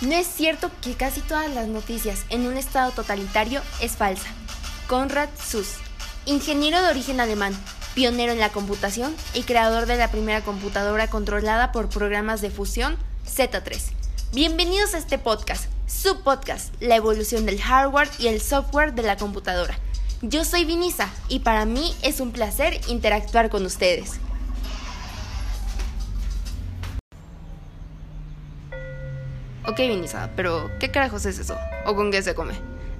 No es cierto que casi todas las noticias en un estado totalitario es falsa. Konrad Suss, ingeniero de origen alemán, pionero en la computación y creador de la primera computadora controlada por programas de fusión Z3. Bienvenidos a este podcast, su podcast, la evolución del hardware y el software de la computadora. Yo soy Vinisa y para mí es un placer interactuar con ustedes. Ok, Vinisa, pero ¿qué carajos es eso? ¿O con qué se come?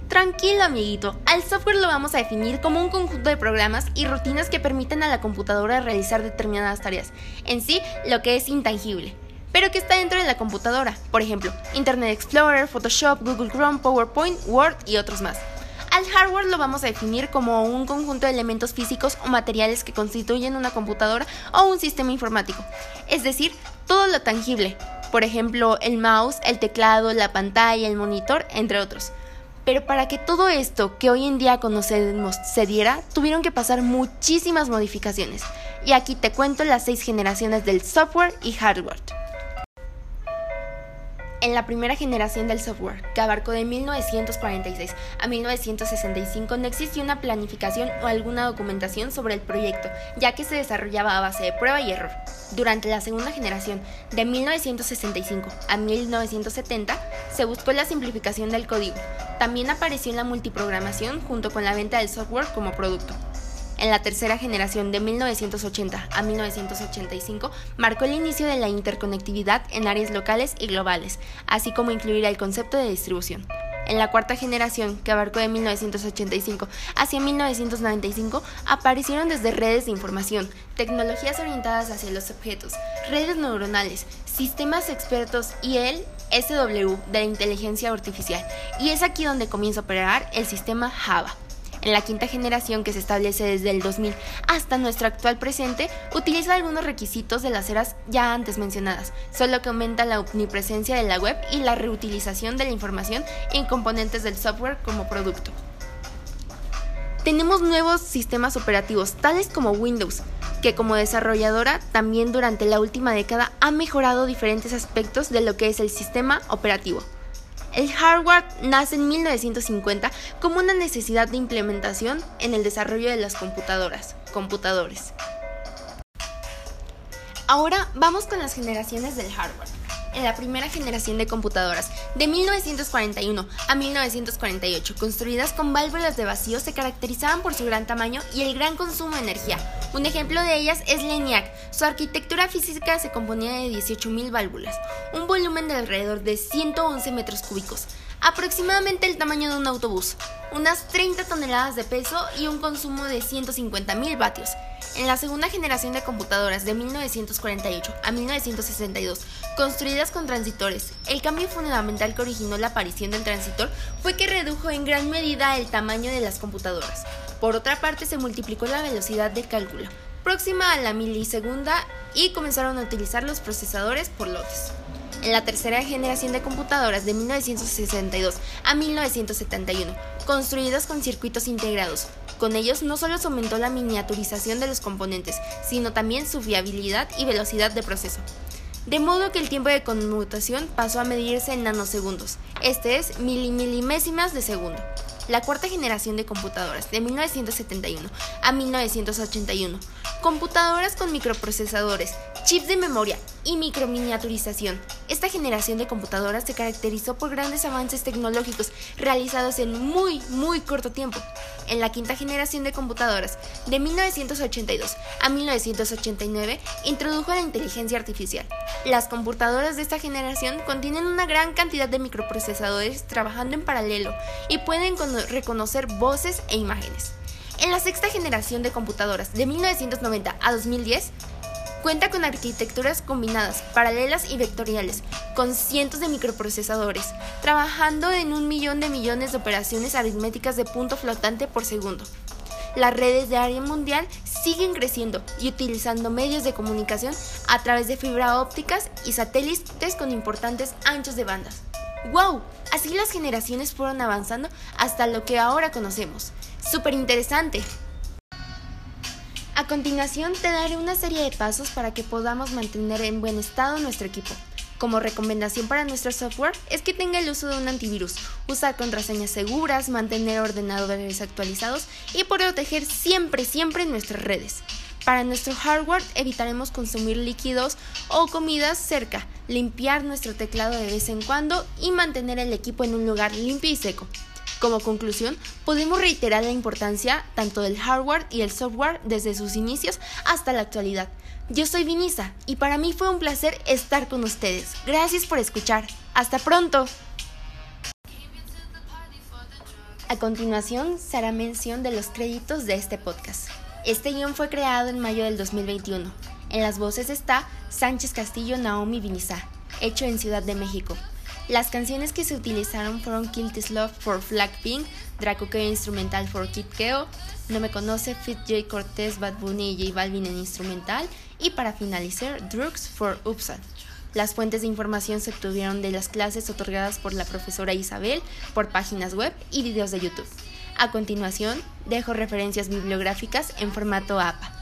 Tranquilo, amiguito. Al software lo vamos a definir como un conjunto de programas y rutinas que permiten a la computadora realizar determinadas tareas. En sí, lo que es intangible. Pero que está dentro de la computadora. Por ejemplo, Internet Explorer, Photoshop, Google Chrome, PowerPoint, Word y otros más. Al hardware lo vamos a definir como un conjunto de elementos físicos o materiales que constituyen una computadora o un sistema informático. Es decir, todo lo tangible, por ejemplo, el mouse, el teclado, la pantalla, el monitor, entre otros. Pero para que todo esto que hoy en día conocemos se diera, tuvieron que pasar muchísimas modificaciones. Y aquí te cuento las seis generaciones del software y hardware en la primera generación del software, que abarcó de 1946 a 1965, no existía una planificación o alguna documentación sobre el proyecto, ya que se desarrollaba a base de prueba y error. Durante la segunda generación, de 1965 a 1970, se buscó la simplificación del código. También apareció la multiprogramación junto con la venta del software como producto en la tercera generación de 1980 a 1985 marcó el inicio de la interconectividad en áreas locales y globales, así como incluir el concepto de distribución. En la cuarta generación, que abarcó de 1985 hacia 1995, aparecieron desde redes de información, tecnologías orientadas hacia los objetos, redes neuronales, sistemas expertos y el SW de inteligencia artificial. Y es aquí donde comienza a operar el sistema Java. En la quinta generación que se establece desde el 2000 hasta nuestro actual presente, utiliza algunos requisitos de las eras ya antes mencionadas, solo que aumenta la omnipresencia de la web y la reutilización de la información en componentes del software como producto. Tenemos nuevos sistemas operativos, tales como Windows, que como desarrolladora también durante la última década ha mejorado diferentes aspectos de lo que es el sistema operativo. El hardware nace en 1950 como una necesidad de implementación en el desarrollo de las computadoras, computadores. Ahora vamos con las generaciones del hardware en la primera generación de computadoras, de 1941 a 1948, construidas con válvulas de vacío, se caracterizaban por su gran tamaño y el gran consumo de energía. Un ejemplo de ellas es ENIAC. Su arquitectura física se componía de 18.000 válvulas, un volumen de alrededor de 111 metros cúbicos, aproximadamente el tamaño de un autobús, unas 30 toneladas de peso y un consumo de 150.000 vatios. En la segunda generación de computadoras de 1948 a 1962, construidas con transitores, el cambio fundamental que originó la aparición del transitor fue que redujo en gran medida el tamaño de las computadoras. Por otra parte, se multiplicó la velocidad de cálculo, próxima a la milisegunda, y comenzaron a utilizar los procesadores por lotes. En la tercera generación de computadoras de 1962 a 1971, construidas con circuitos integrados, con ellos no solo se aumentó la miniaturización de los componentes, sino también su fiabilidad y velocidad de proceso. De modo que el tiempo de conmutación pasó a medirse en nanosegundos, este es milimilimésimas de segundo. La cuarta generación de computadoras, de 1971 a 1981, computadoras con microprocesadores, chips de memoria y microminiaturización. Esta generación de computadoras se caracterizó por grandes avances tecnológicos realizados en muy, muy corto tiempo. En la quinta generación de computadoras, de 1982 a 1989, introdujo la inteligencia artificial. Las computadoras de esta generación contienen una gran cantidad de microprocesadores trabajando en paralelo y pueden reconocer voces e imágenes. En la sexta generación de computadoras, de 1990 a 2010, Cuenta con arquitecturas combinadas, paralelas y vectoriales, con cientos de microprocesadores, trabajando en un millón de millones de operaciones aritméticas de punto flotante por segundo. Las redes de área mundial siguen creciendo y utilizando medios de comunicación a través de fibra ópticas y satélites con importantes anchos de bandas. ¡Wow! Así las generaciones fueron avanzando hasta lo que ahora conocemos. ¡Súper interesante! A continuación te daré una serie de pasos para que podamos mantener en buen estado nuestro equipo. Como recomendación para nuestro software es que tenga el uso de un antivirus, usar contraseñas seguras, mantener ordenadores actualizados y proteger siempre, siempre nuestras redes. Para nuestro hardware evitaremos consumir líquidos o comidas cerca, limpiar nuestro teclado de vez en cuando y mantener el equipo en un lugar limpio y seco. Como conclusión, podemos reiterar la importancia tanto del hardware y el software desde sus inicios hasta la actualidad. Yo soy Vinisa y para mí fue un placer estar con ustedes. Gracias por escuchar. Hasta pronto. A continuación se hará mención de los créditos de este podcast. Este guion fue creado en mayo del 2021. En las voces está Sánchez Castillo Naomi Vinisa, hecho en Ciudad de México. Las canciones que se utilizaron fueron Kill This Love for Blackpink, Draco Keo Instrumental for Kid Keo, No Me Conoce, Fit J Cortez, Bad Bunny y J Balvin en instrumental, y para finalizar, Drugs for Upsal. Las fuentes de información se obtuvieron de las clases otorgadas por la profesora Isabel, por páginas web y videos de YouTube. A continuación, dejo referencias bibliográficas en formato APA